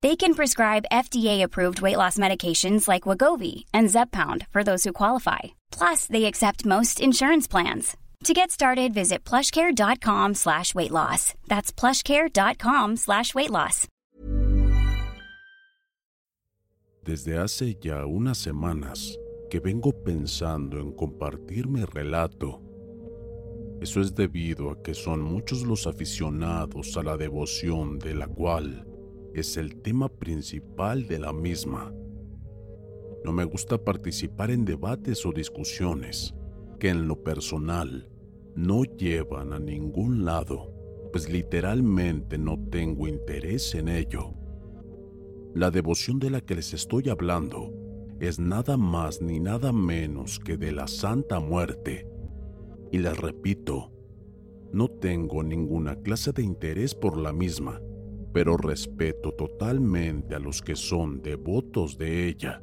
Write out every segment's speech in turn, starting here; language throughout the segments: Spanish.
They can prescribe FDA-approved weight loss medications like Wagovi and Zepbound for those who qualify. Plus, they accept most insurance plans. To get started, visit plushcare.com slash weight loss. That's plushcare.com slash weight loss. Desde hace ya unas semanas que vengo pensando en compartir mi relato. Eso es debido a que son muchos los aficionados a la devoción de la cual es el tema principal de la misma. No me gusta participar en debates o discusiones que en lo personal no llevan a ningún lado, pues literalmente no tengo interés en ello. La devoción de la que les estoy hablando es nada más ni nada menos que de la Santa Muerte. Y les repito, no tengo ninguna clase de interés por la misma pero respeto totalmente a los que son devotos de ella.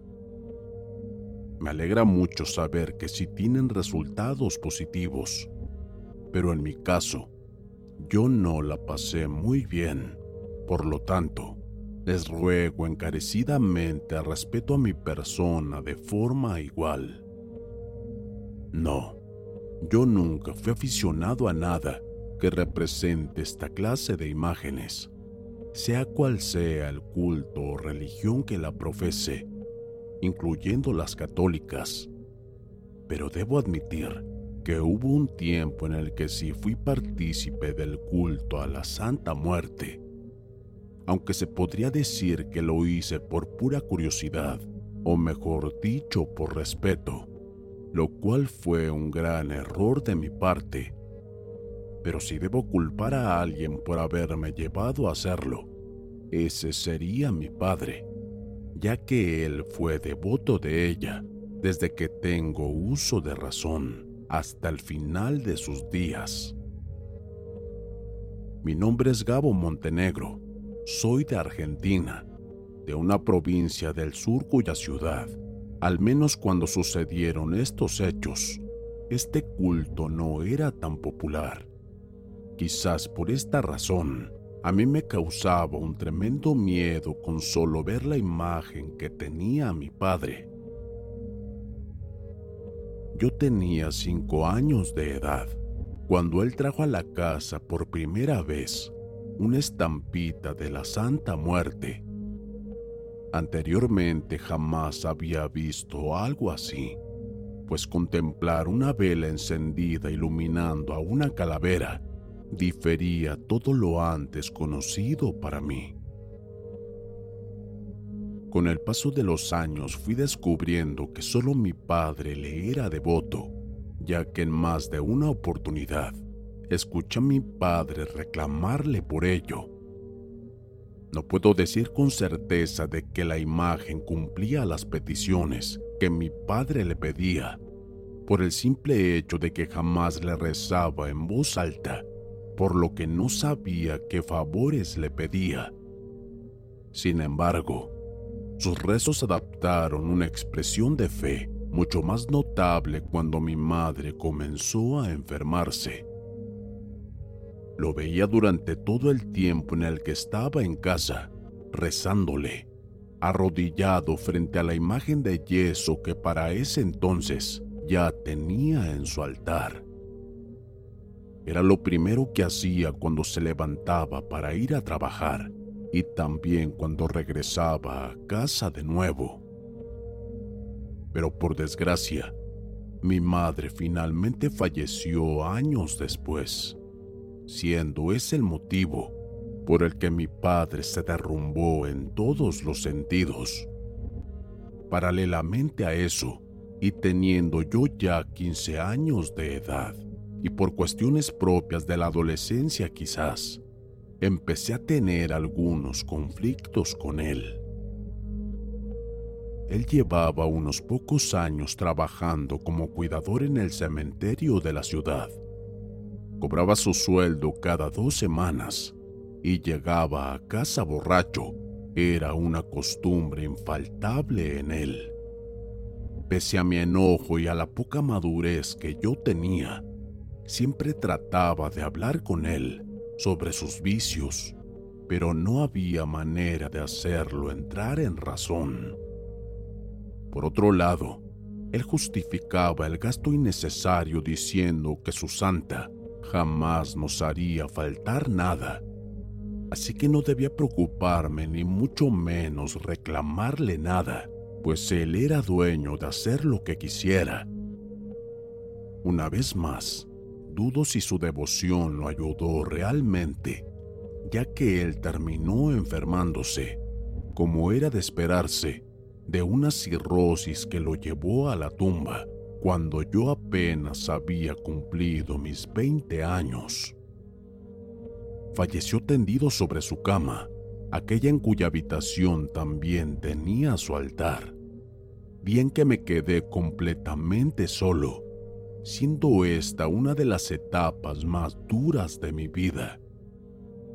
Me alegra mucho saber que sí tienen resultados positivos, pero en mi caso, yo no la pasé muy bien. Por lo tanto, les ruego encarecidamente respeto a mi persona de forma igual. No, yo nunca fui aficionado a nada que represente esta clase de imágenes sea cual sea el culto o religión que la profese, incluyendo las católicas. Pero debo admitir que hubo un tiempo en el que sí fui partícipe del culto a la Santa Muerte, aunque se podría decir que lo hice por pura curiosidad, o mejor dicho, por respeto, lo cual fue un gran error de mi parte pero si debo culpar a alguien por haberme llevado a hacerlo, ese sería mi padre, ya que él fue devoto de ella desde que tengo uso de razón hasta el final de sus días. Mi nombre es Gabo Montenegro, soy de Argentina, de una provincia del sur cuya ciudad, al menos cuando sucedieron estos hechos, este culto no era tan popular Quizás por esta razón, a mí me causaba un tremendo miedo con solo ver la imagen que tenía mi padre. Yo tenía cinco años de edad cuando él trajo a la casa por primera vez una estampita de la Santa Muerte. Anteriormente jamás había visto algo así, pues contemplar una vela encendida iluminando a una calavera difería todo lo antes conocido para mí. Con el paso de los años fui descubriendo que solo mi padre le era devoto, ya que en más de una oportunidad escuché a mi padre reclamarle por ello. No puedo decir con certeza de que la imagen cumplía las peticiones que mi padre le pedía, por el simple hecho de que jamás le rezaba en voz alta por lo que no sabía qué favores le pedía. Sin embargo, sus rezos adaptaron una expresión de fe mucho más notable cuando mi madre comenzó a enfermarse. Lo veía durante todo el tiempo en el que estaba en casa, rezándole, arrodillado frente a la imagen de yeso que para ese entonces ya tenía en su altar. Era lo primero que hacía cuando se levantaba para ir a trabajar y también cuando regresaba a casa de nuevo. Pero por desgracia, mi madre finalmente falleció años después, siendo ese el motivo por el que mi padre se derrumbó en todos los sentidos. Paralelamente a eso, y teniendo yo ya 15 años de edad, y por cuestiones propias de la adolescencia quizás, empecé a tener algunos conflictos con él. Él llevaba unos pocos años trabajando como cuidador en el cementerio de la ciudad. Cobraba su sueldo cada dos semanas y llegaba a casa borracho. Era una costumbre infaltable en él. Pese a mi enojo y a la poca madurez que yo tenía, siempre trataba de hablar con él sobre sus vicios, pero no había manera de hacerlo entrar en razón. Por otro lado, él justificaba el gasto innecesario diciendo que su santa jamás nos haría faltar nada, así que no debía preocuparme ni mucho menos reclamarle nada, pues él era dueño de hacer lo que quisiera. Una vez más, dudo si su devoción lo ayudó realmente, ya que él terminó enfermándose, como era de esperarse, de una cirrosis que lo llevó a la tumba cuando yo apenas había cumplido mis 20 años. Falleció tendido sobre su cama, aquella en cuya habitación también tenía su altar. Bien que me quedé completamente solo, siendo esta una de las etapas más duras de mi vida,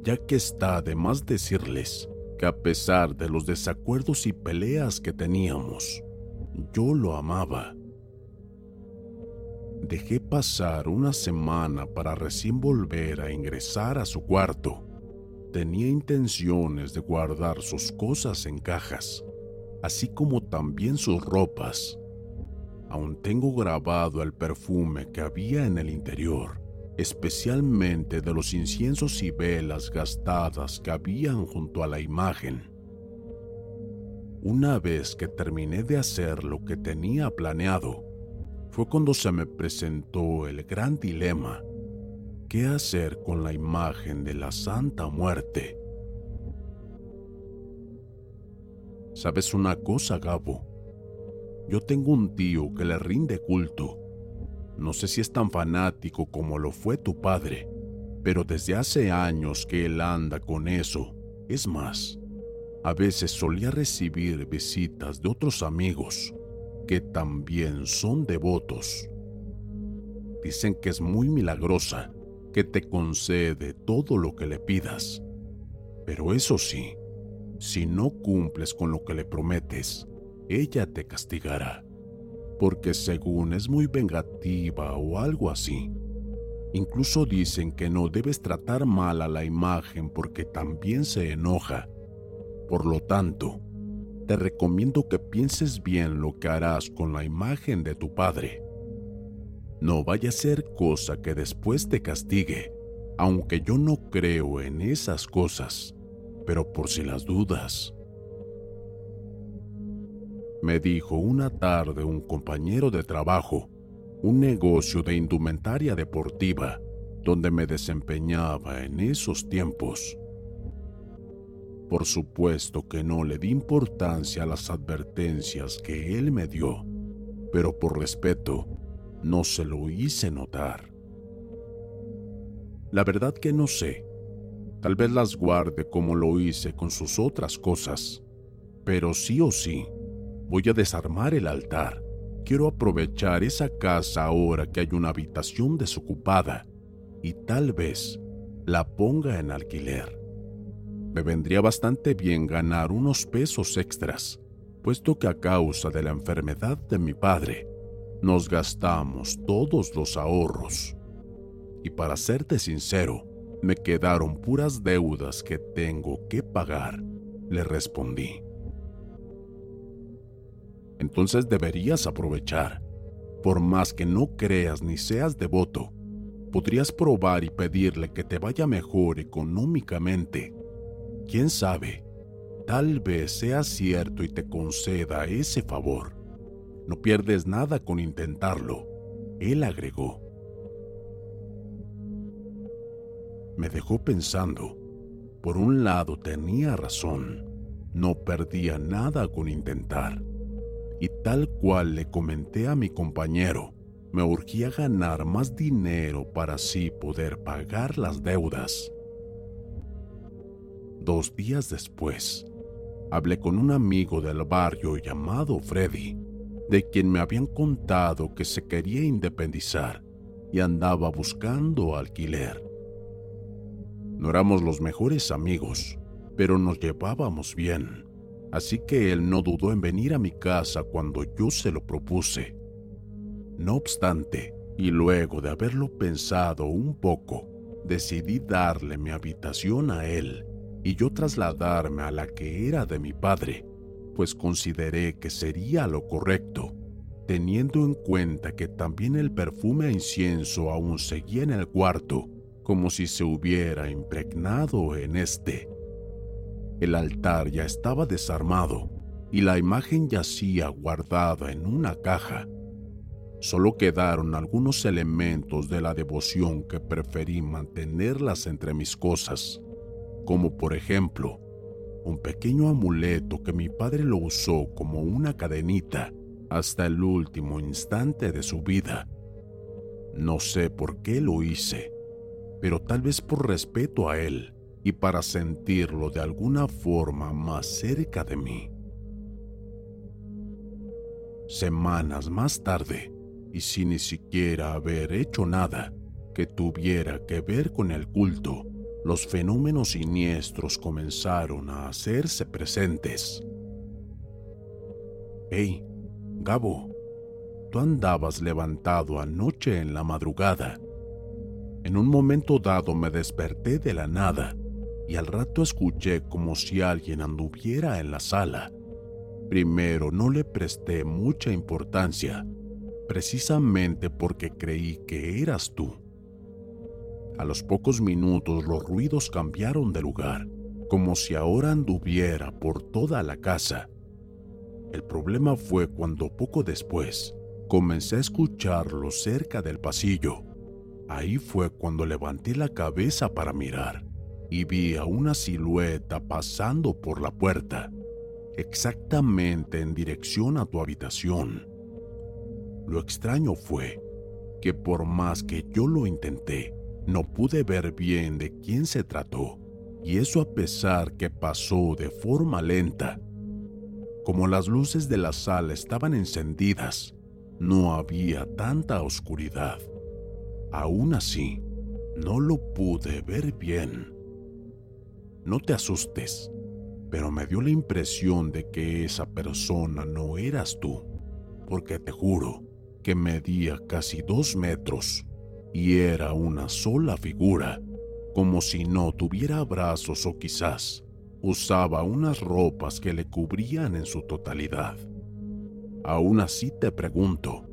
ya que está de más decirles que a pesar de los desacuerdos y peleas que teníamos, yo lo amaba. Dejé pasar una semana para recién volver a ingresar a su cuarto. Tenía intenciones de guardar sus cosas en cajas, así como también sus ropas Aún tengo grabado el perfume que había en el interior, especialmente de los inciensos y velas gastadas que habían junto a la imagen. Una vez que terminé de hacer lo que tenía planeado, fue cuando se me presentó el gran dilema. ¿Qué hacer con la imagen de la Santa Muerte? ¿Sabes una cosa, Gabo? Yo tengo un tío que le rinde culto. No sé si es tan fanático como lo fue tu padre, pero desde hace años que él anda con eso. Es más, a veces solía recibir visitas de otros amigos que también son devotos. Dicen que es muy milagrosa, que te concede todo lo que le pidas. Pero eso sí, si no cumples con lo que le prometes, ella te castigará, porque según es muy vengativa o algo así. Incluso dicen que no debes tratar mal a la imagen porque también se enoja. Por lo tanto, te recomiendo que pienses bien lo que harás con la imagen de tu padre. No vaya a ser cosa que después te castigue, aunque yo no creo en esas cosas, pero por si las dudas me dijo una tarde un compañero de trabajo, un negocio de indumentaria deportiva, donde me desempeñaba en esos tiempos. Por supuesto que no le di importancia a las advertencias que él me dio, pero por respeto no se lo hice notar. La verdad que no sé, tal vez las guarde como lo hice con sus otras cosas, pero sí o sí, Voy a desarmar el altar. Quiero aprovechar esa casa ahora que hay una habitación desocupada y tal vez la ponga en alquiler. Me vendría bastante bien ganar unos pesos extras puesto que a causa de la enfermedad de mi padre, nos gastamos todos los ahorros. Y para serte sincero, me quedaron puras deudas que tengo que pagar, le respondí. Entonces deberías aprovechar. Por más que no creas ni seas devoto, podrías probar y pedirle que te vaya mejor económicamente. ¿Quién sabe? Tal vez sea cierto y te conceda ese favor. No pierdes nada con intentarlo, él agregó. Me dejó pensando. Por un lado tenía razón, no perdía nada con intentar. Y tal cual le comenté a mi compañero, me urgía ganar más dinero para así poder pagar las deudas. Dos días después, hablé con un amigo del barrio llamado Freddy, de quien me habían contado que se quería independizar y andaba buscando alquiler. No éramos los mejores amigos, pero nos llevábamos bien, así que él no dudó en venir a mi casa cuando yo se lo propuse. No obstante, y luego de haberlo pensado un poco, decidí darle mi habitación a él y yo trasladarme a la que era de mi padre, pues consideré que sería lo correcto, teniendo en cuenta que también el perfume a incienso aún seguía en el cuarto, como si se hubiera impregnado en este. El altar ya estaba desarmado y la imagen yacía guardada en una caja. Solo quedaron algunos elementos de la devoción que preferí mantenerlas entre mis cosas como por ejemplo un pequeño amuleto que mi padre lo usó como una cadenita hasta el último instante de su vida. No sé por qué lo hice, pero tal vez por respeto a él y para sentirlo de alguna forma más cerca de mí. Semanas más tarde, y sin ni siquiera haber hecho nada que tuviera que ver con el culto, los fenómenos siniestros comenzaron a hacerse presentes. Hey, Gabo, tú andabas levantado anoche en la madrugada. En un momento dado me desperté de la nada y al rato escuché como si alguien anduviera en la sala. Primero no le presté mucha importancia, precisamente porque creí que eras tú. A los pocos minutos los ruidos cambiaron de lugar, como si ahora anduviera por toda la casa. El problema fue cuando poco después comencé a escucharlo cerca del pasillo. Ahí fue cuando levanté la cabeza para mirar y vi a una silueta pasando por la puerta, exactamente en dirección a tu habitación. Lo extraño fue que por más que yo lo intenté, no pude ver bien de quién se trató, y eso a pesar que pasó de forma lenta. Como las luces de la sala estaban encendidas, no había tanta oscuridad. Aún así, no lo pude ver bien. No te asustes, pero me dio la impresión de que esa persona no eras tú, porque te juro que medía casi dos metros y era una sola figura, como si no tuviera brazos o quizás usaba unas ropas que le cubrían en su totalidad. Aún así te pregunto,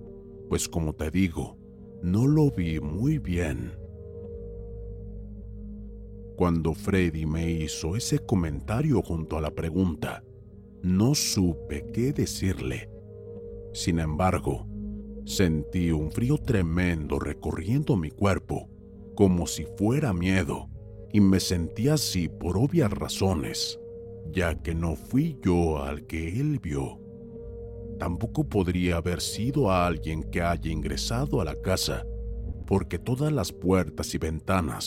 pues como te digo, no lo vi muy bien. Cuando Freddy me hizo ese comentario junto a la pregunta, no supe qué decirle. Sin embargo, Sentí un frío tremendo recorriendo mi cuerpo, como si fuera miedo, y me sentí así por obvias razones, ya que no fui yo al que él vio. Tampoco podría haber sido alguien que haya ingresado a la casa, porque todas las puertas y ventanas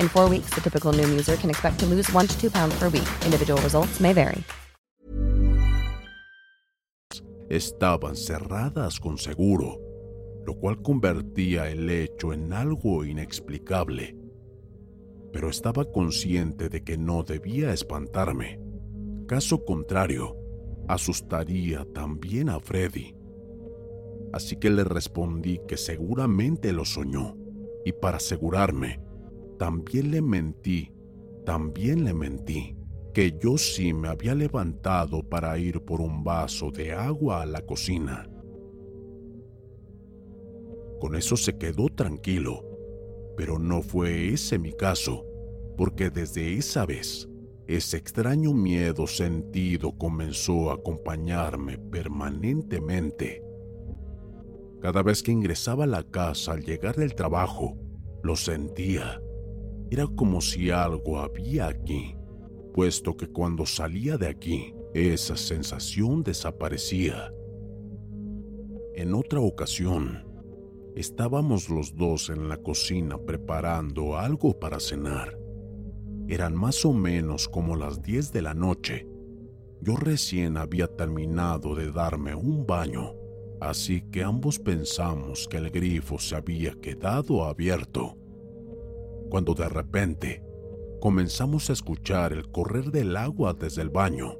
In four weeks, the typical Noom user can expect to lose one to two pounds per week. Individual results may vary. Estaban cerradas con seguro, lo cual convertía el hecho en algo inexplicable. Pero estaba consciente de que no debía espantarme. Caso contrario, asustaría también a Freddy. Así que le respondí que seguramente lo soñó, y para asegurarme, también le mentí, también le mentí, que yo sí me había levantado para ir por un vaso de agua a la cocina. Con eso se quedó tranquilo, pero no fue ese mi caso, porque desde esa vez ese extraño miedo sentido comenzó a acompañarme permanentemente. Cada vez que ingresaba a la casa al llegar del trabajo, lo sentía. Era como si algo había aquí, puesto que cuando salía de aquí, esa sensación desaparecía. En otra ocasión, estábamos los dos en la cocina preparando algo para cenar. Eran más o menos como las 10 de la noche. Yo recién había terminado de darme un baño, así que ambos pensamos que el grifo se había quedado abierto. Cuando de repente comenzamos a escuchar el correr del agua desde el baño.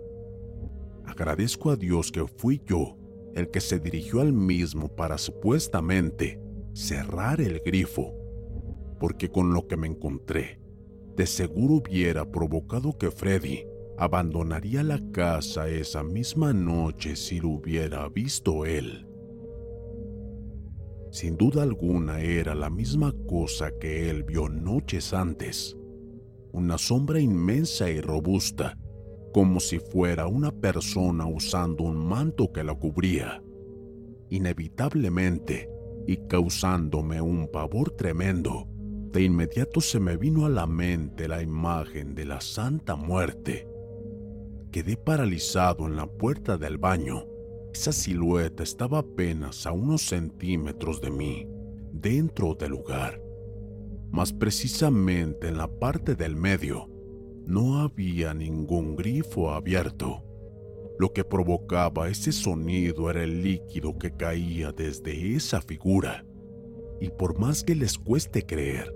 Agradezco a Dios que fui yo el que se dirigió al mismo para supuestamente cerrar el grifo, porque con lo que me encontré, de seguro hubiera provocado que Freddy abandonaría la casa esa misma noche si lo hubiera visto él. Sin duda alguna era la misma cosa que él vio noches antes, una sombra inmensa y robusta, como si fuera una persona usando un manto que la cubría. Inevitablemente, y causándome un pavor tremendo, de inmediato se me vino a la mente la imagen de la Santa Muerte. Quedé paralizado en la puerta del baño. Esa silueta estaba apenas a unos centímetros de mí, dentro del lugar. Más precisamente en la parte del medio, no había ningún grifo abierto. Lo que provocaba ese sonido era el líquido que caía desde esa figura. Y por más que les cueste creer,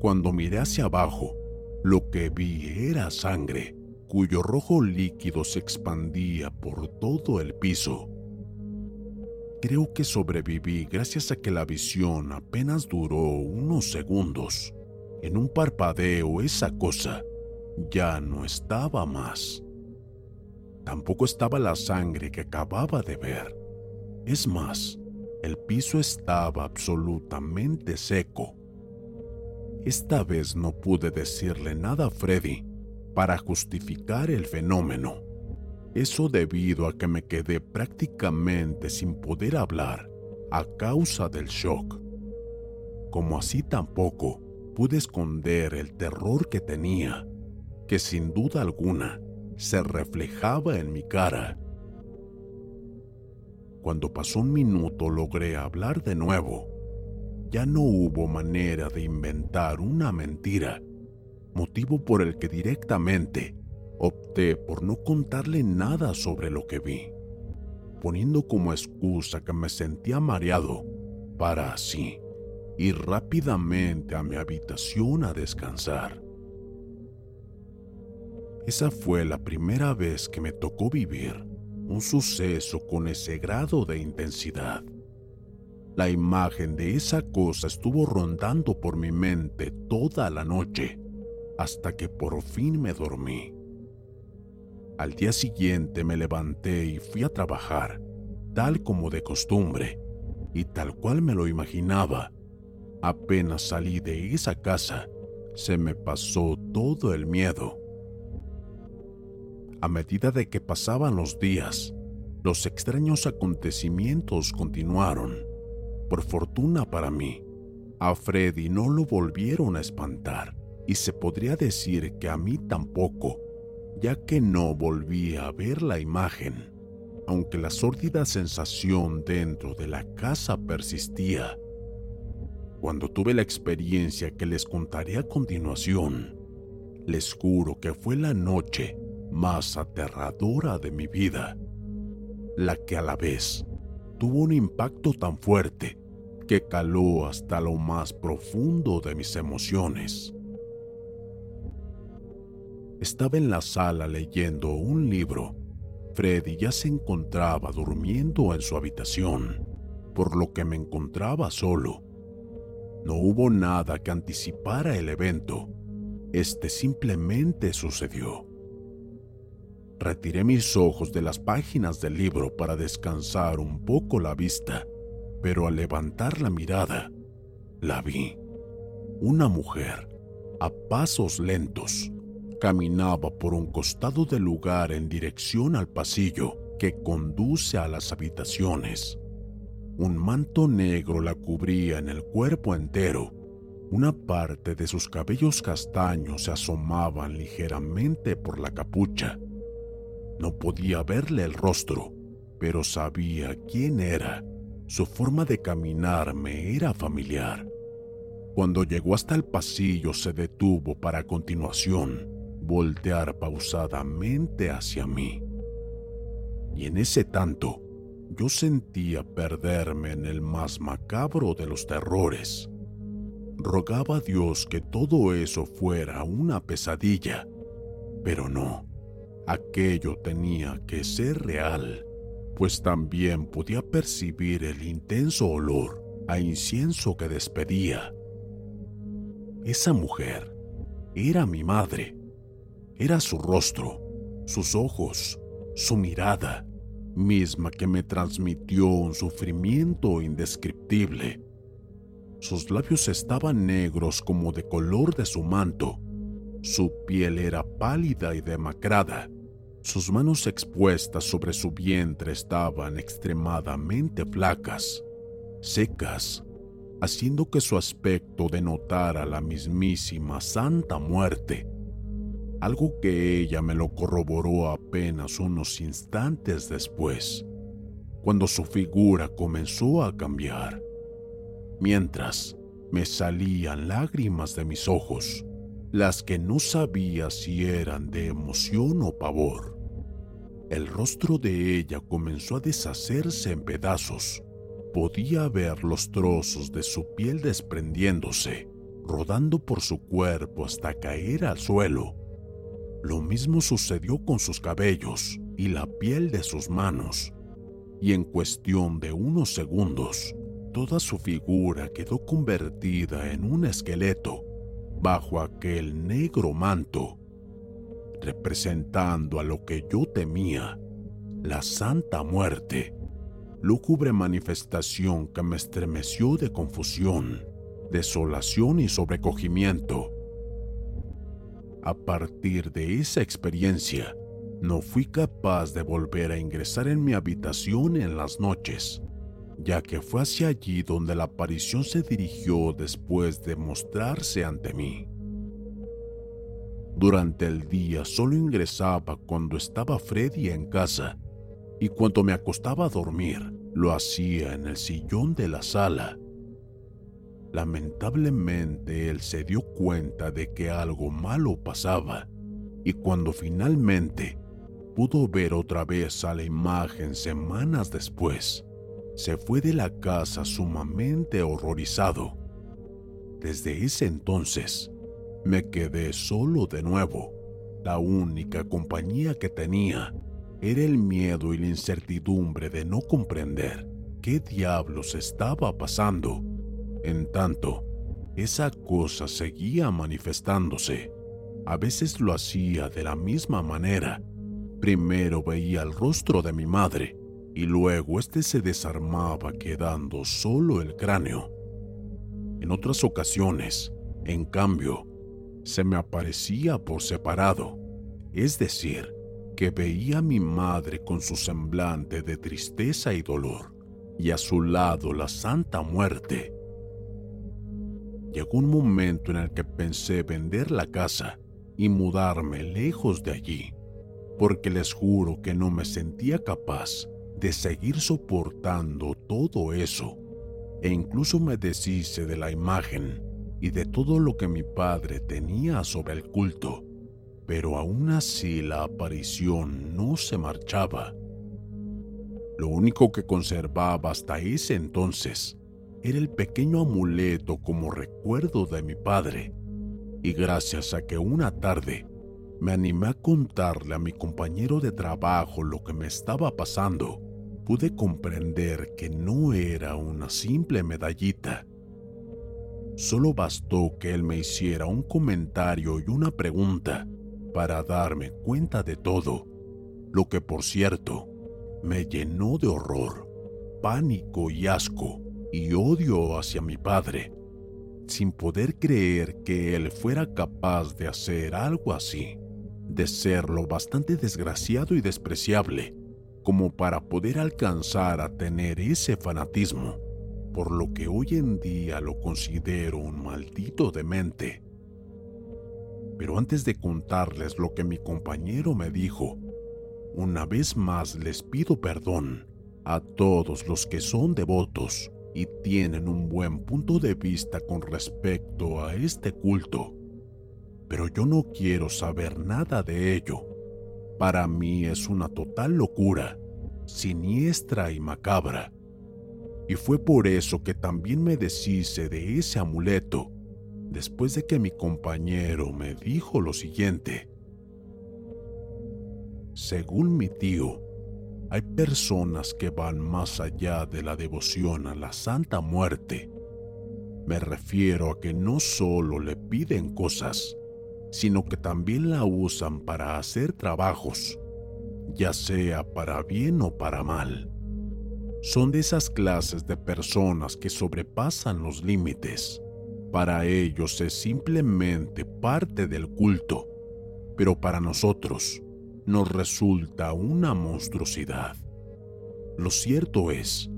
cuando miré hacia abajo, lo que vi era sangre, cuyo rojo líquido se expandía por todo el piso. Creo que sobreviví gracias a que la visión apenas duró unos segundos. En un parpadeo esa cosa ya no estaba más. Tampoco estaba la sangre que acababa de ver. Es más, el piso estaba absolutamente seco esta vez no pude decirle nada a Freddy para justificar el fenómeno. Eso debido a que me quedé prácticamente sin poder hablar a causa del shock. Como así tampoco pude esconder el terror que tenía, que sin duda alguna se reflejaba en mi cara. Cuando pasó un minuto logré hablar de nuevo ya no hubo manera de inventar una mentira, motivo por el que directamente opté por no contarle nada sobre lo que vi, poniendo como excusa que me sentía mareado para así ir rápidamente a mi habitación a descansar. Esa fue la primera vez que me tocó vivir un suceso con ese grado de intensidad. La imagen de esa cosa estuvo rondando por mi mente toda la noche, hasta que por fin me dormí. Al día siguiente me levanté y fui a trabajar, tal como de costumbre, y tal cual me lo imaginaba. Apenas salí de esa casa, se me pasó todo el miedo. A medida de que pasaban los días, los extraños acontecimientos continuaron. Por fortuna para mí, a Freddy no lo volvieron a espantar y se podría decir que a mí tampoco, ya que no volví a ver la imagen, aunque la sórdida sensación dentro de la casa persistía. Cuando tuve la experiencia que les contaré a continuación, les juro que fue la noche más aterradora de mi vida, la que a la vez tuvo un impacto tan fuerte que caló hasta lo más profundo de mis emociones. Estaba en la sala leyendo un libro. Freddy ya se encontraba durmiendo en su habitación, por lo que me encontraba solo. No hubo nada que anticipara el evento. Este simplemente sucedió. Retiré mis ojos de las páginas del libro para descansar un poco la vista, pero al levantar la mirada, la vi. Una mujer, a pasos lentos, caminaba por un costado del lugar en dirección al pasillo que conduce a las habitaciones. Un manto negro la cubría en el cuerpo entero. Una parte de sus cabellos castaños se asomaban ligeramente por la capucha no podía verle el rostro, pero sabía quién era. Su forma de caminar me era familiar. Cuando llegó hasta el pasillo se detuvo para continuación voltear pausadamente hacia mí. Y en ese tanto, yo sentía perderme en el más macabro de los terrores. Rogaba a Dios que todo eso fuera una pesadilla, pero no. Aquello tenía que ser real, pues también podía percibir el intenso olor a incienso que despedía. Esa mujer era mi madre. Era su rostro, sus ojos, su mirada, misma que me transmitió un sufrimiento indescriptible. Sus labios estaban negros como de color de su manto. Su piel era pálida y demacrada sus manos expuestas sobre su vientre estaban extremadamente flacas, secas, haciendo que su aspecto denotara la mismísima Santa Muerte, algo que ella me lo corroboró apenas unos instantes después, cuando su figura comenzó a cambiar, mientras me salían lágrimas de mis ojos, las que no sabía si eran de emoción o pavor. El rostro de ella comenzó a deshacerse en pedazos. Podía ver los trozos de su piel desprendiéndose, rodando por su cuerpo hasta caer al suelo. Lo mismo sucedió con sus cabellos y la piel de sus manos, y en cuestión de unos segundos, toda su figura quedó convertida en un esqueleto bajo aquel negro manto representando a lo que yo temía, la Santa Muerte, lúgubre manifestación que me estremeció de confusión, desolación y sobrecogimiento. A partir de esa experiencia, no fui capaz de volver a ingresar en mi habitación en las noches, ya que fue hacia allí donde la aparición se dirigió después de mostrarse ante mí. Durante el día solo ingresaba cuando estaba Freddy en casa y cuando me acostaba a dormir lo hacía en el sillón de la sala. Lamentablemente él se dio cuenta de que algo malo pasaba y cuando finalmente pudo ver otra vez a la imagen semanas después, se fue de la casa sumamente horrorizado. Desde ese entonces, me quedé solo de nuevo. La única compañía que tenía era el miedo y la incertidumbre de no comprender qué diablos estaba pasando. En tanto, esa cosa seguía manifestándose. A veces lo hacía de la misma manera, Primero veía el rostro de mi madre y luego este se desarmaba quedando solo el cráneo. En otras ocasiones, en cambio, se me aparecía por separado, es decir, que veía a mi madre con su semblante de tristeza y dolor, y a su lado la Santa Muerte. Llegó un momento en el que pensé vender la casa y mudarme lejos de allí, porque les juro que no me sentía capaz de seguir soportando todo eso, e incluso me deshice de la imagen y de todo lo que mi padre tenía sobre el culto, pero aún así la aparición no se marchaba. Lo único que conservaba hasta ese entonces era el pequeño amuleto como recuerdo de mi padre, y gracias a que una tarde me animé a contarle a mi compañero de trabajo lo que me estaba pasando, pude comprender que no era una simple medallita. Solo bastó que él me hiciera un comentario y una pregunta para darme cuenta de todo, lo que por cierto me llenó de horror, pánico y asco y odio hacia mi padre, sin poder creer que él fuera capaz de hacer algo así, de ser lo bastante desgraciado y despreciable como para poder alcanzar a tener ese fanatismo, por lo que hoy en día lo considero un maldito demente. Pero antes de contarles lo que mi compañero me dijo, una vez más les pido perdón a todos los que son devotos y tienen un buen punto de vista con respecto a este culto. Pero yo no quiero saber nada de ello para mí es una total locura, siniestra y macabra. Y fue por eso que también me deshice de ese amuleto, después de que mi compañero me dijo lo siguiente. Según mi tío, hay personas que van más allá de la devoción a la Santa Muerte. Me refiero a que no solo le piden cosas, sino que también la usan para hacer trabajos, ya sea para bien o para mal. Son de esas clases de personas que sobrepasan los límites. Para ellos es simplemente parte del culto, pero para nosotros nos resulta una monstruosidad. Lo cierto es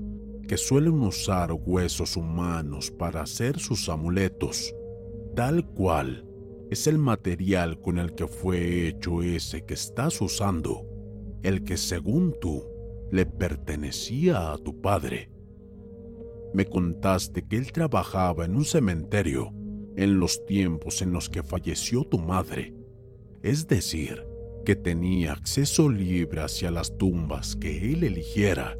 que suelen usar huesos humanos para hacer sus amuletos, tal cual es el material con el que fue hecho ese que estás usando, el que según tú le pertenecía a tu padre. Me contaste que él trabajaba en un cementerio en los tiempos en los que falleció tu madre, es decir, que tenía acceso libre hacia las tumbas que él eligiera,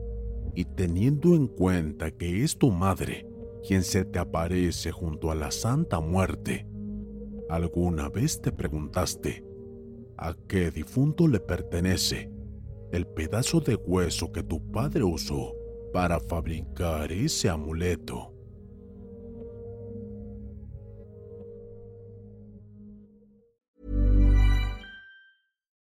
y teniendo en cuenta que es tu madre quien se te aparece junto a la Santa Muerte, ¿Alguna vez te preguntaste a qué difunto le pertenece el pedazo de hueso que tu padre usó para fabricar ese amuleto?